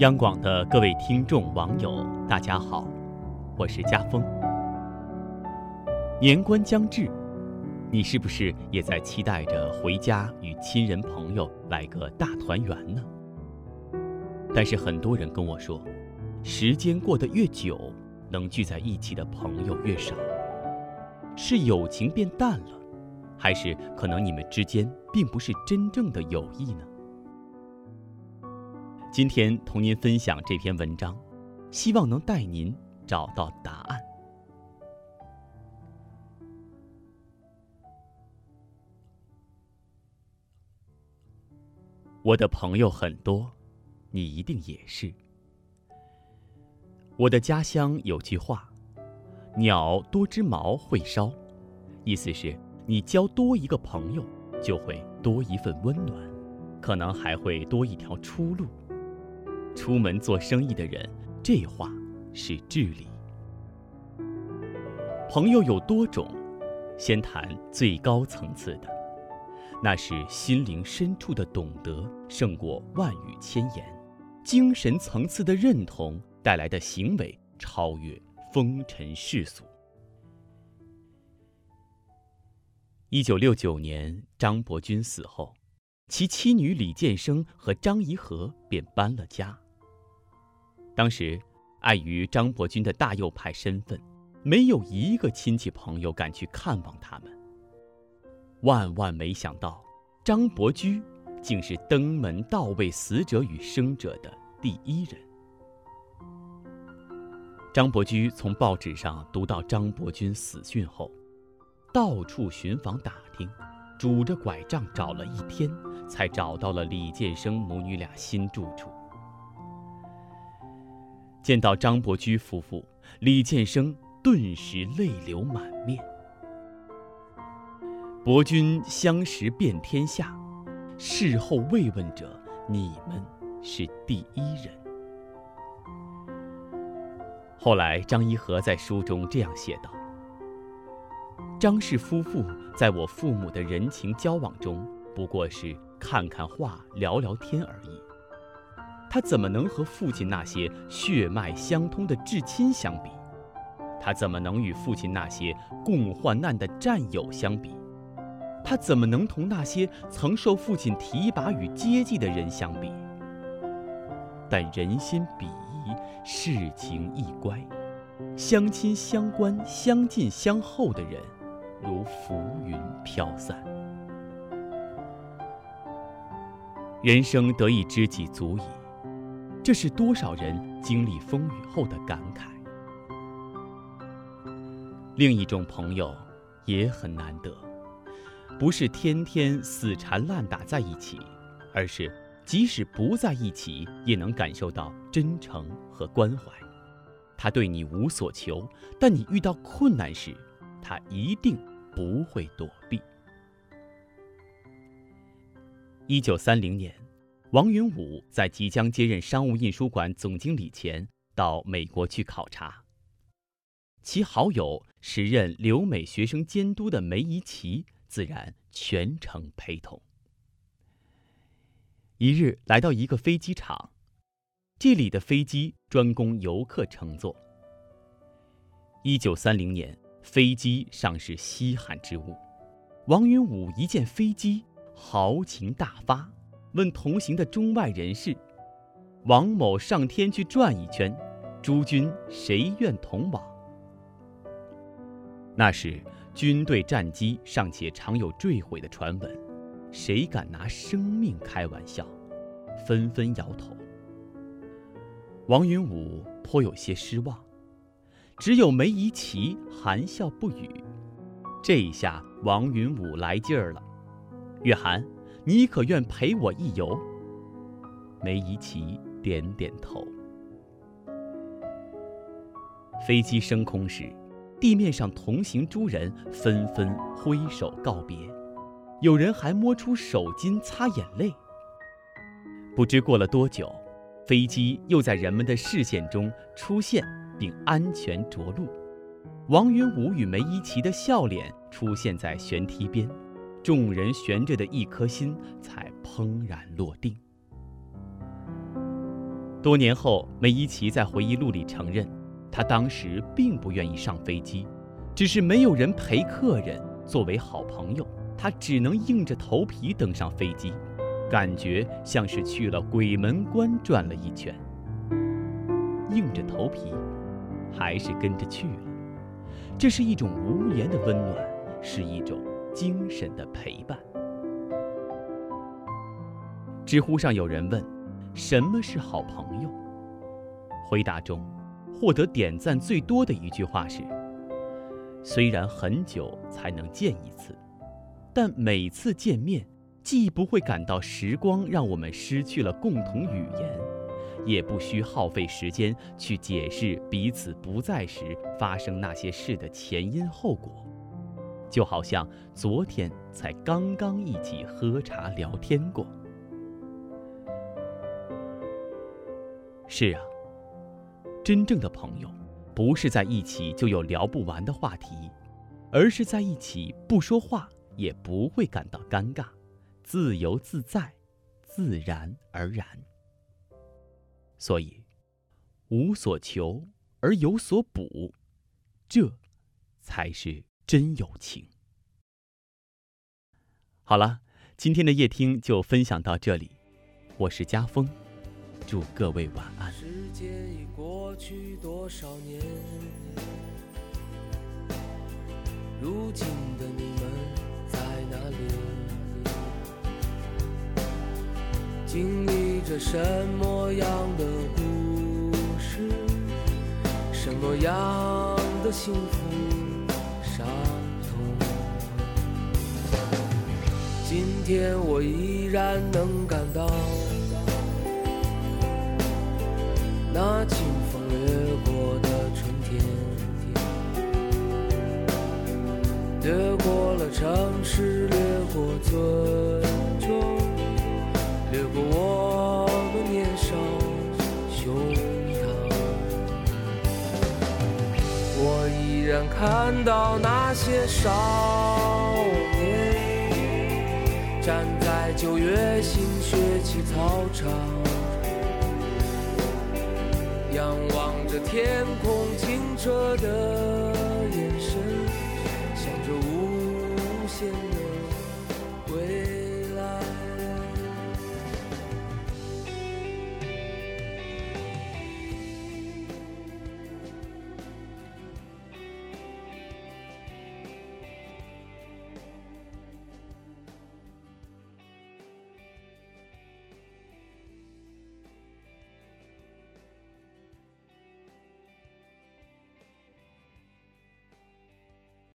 央广的各位听众、网友，大家好，我是家峰。年关将至，你是不是也在期待着回家与亲人朋友来个大团圆呢？但是很多人跟我说，时间过得越久，能聚在一起的朋友越少，是友情变淡了，还是可能你们之间并不是真正的友谊呢？今天同您分享这篇文章，希望能带您找到答案。我的朋友很多，你一定也是。我的家乡有句话：“鸟多只毛会烧”，意思是你交多一个朋友，就会多一份温暖，可能还会多一条出路。出门做生意的人，这话是至理。朋友有多种，先谈最高层次的，那是心灵深处的懂得胜过万语千言，精神层次的认同带来的行为超越风尘世俗。一九六九年，张伯钧死后。其妻女李建生和张怡和便搬了家。当时，碍于张伯钧的大右派身份，没有一个亲戚朋友敢去看望他们。万万没想到，张伯驹竟是登门到位死者与生者的第一人。张伯驹从报纸上读到张伯钧死讯后，到处寻访打听。拄着拐杖找了一天，才找到了李建生母女俩新住处。见到张伯驹夫妇，李建生顿时泪流满面。伯君相识遍天下，事后慰问者，你们是第一人。后来，张一和在书中这样写道。张氏夫妇在我父母的人情交往中，不过是看看画、聊聊天而已。他怎么能和父亲那些血脉相通的至亲相比？他怎么能与父亲那些共患难的战友相比？他怎么能同那些曾受父亲提拔与接济的人相比？但人心鄙夷，世情易乖，相亲相关、相近相厚的人。如浮云飘散，人生得一知己足矣。这是多少人经历风雨后的感慨。另一种朋友也很难得，不是天天死缠烂打在一起，而是即使不在一起，也能感受到真诚和关怀。他对你无所求，但你遇到困难时，他一定。不会躲避。一九三零年，王云武在即将接任商务印书馆总经理前，到美国去考察。其好友、时任留美学生监督的梅贻琦自然全程陪同。一日来到一个飞机场，这里的飞机专供游客乘坐。一九三零年。飞机尚是稀罕之物，王云武一见飞机，豪情大发，问同行的中外人士：“王某上天去转一圈，诸君谁愿同往？”那时军队战机尚且常有坠毁的传闻，谁敢拿生命开玩笑？纷纷摇头。王云武颇有些失望。只有梅贻琦含笑不语。这一下，王云武来劲儿了。月涵，你可愿陪我一游？梅贻琦点点头。飞机升空时，地面上同行诸人纷纷挥手告别，有人还摸出手巾擦眼泪。不知过了多久，飞机又在人们的视线中出现。并安全着陆，王云武与梅贻琦的笑脸出现在舷梯边，众人悬着的一颗心才怦然落定。多年后，梅贻琦在回忆录里承认，他当时并不愿意上飞机，只是没有人陪客人。作为好朋友，他只能硬着头皮登上飞机，感觉像是去了鬼门关转了一圈。硬着头皮，还是跟着去了。这是一种无言的温暖，是一种精神的陪伴。知乎上有人问。什么是好朋友？回答中，获得点赞最多的一句话是：“虽然很久才能见一次，但每次见面，既不会感到时光让我们失去了共同语言，也不需耗费时间去解释彼此不在时发生那些事的前因后果，就好像昨天才刚刚一起喝茶聊天过。”是啊，真正的朋友，不是在一起就有聊不完的话题，而是在一起不说话也不会感到尴尬，自由自在，自然而然。所以，无所求而有所补，这才是真友情。好了，今天的夜听就分享到这里，我是家峰。祝各位晚安。时间已过去多少年？着什么样的故事？什么样的幸福伤痛？今天我依然能感到。那清风掠过的春天，掠过了城市，掠过尊重，看到那些少年，站在九月新学期操场。仰望着天空清澈的眼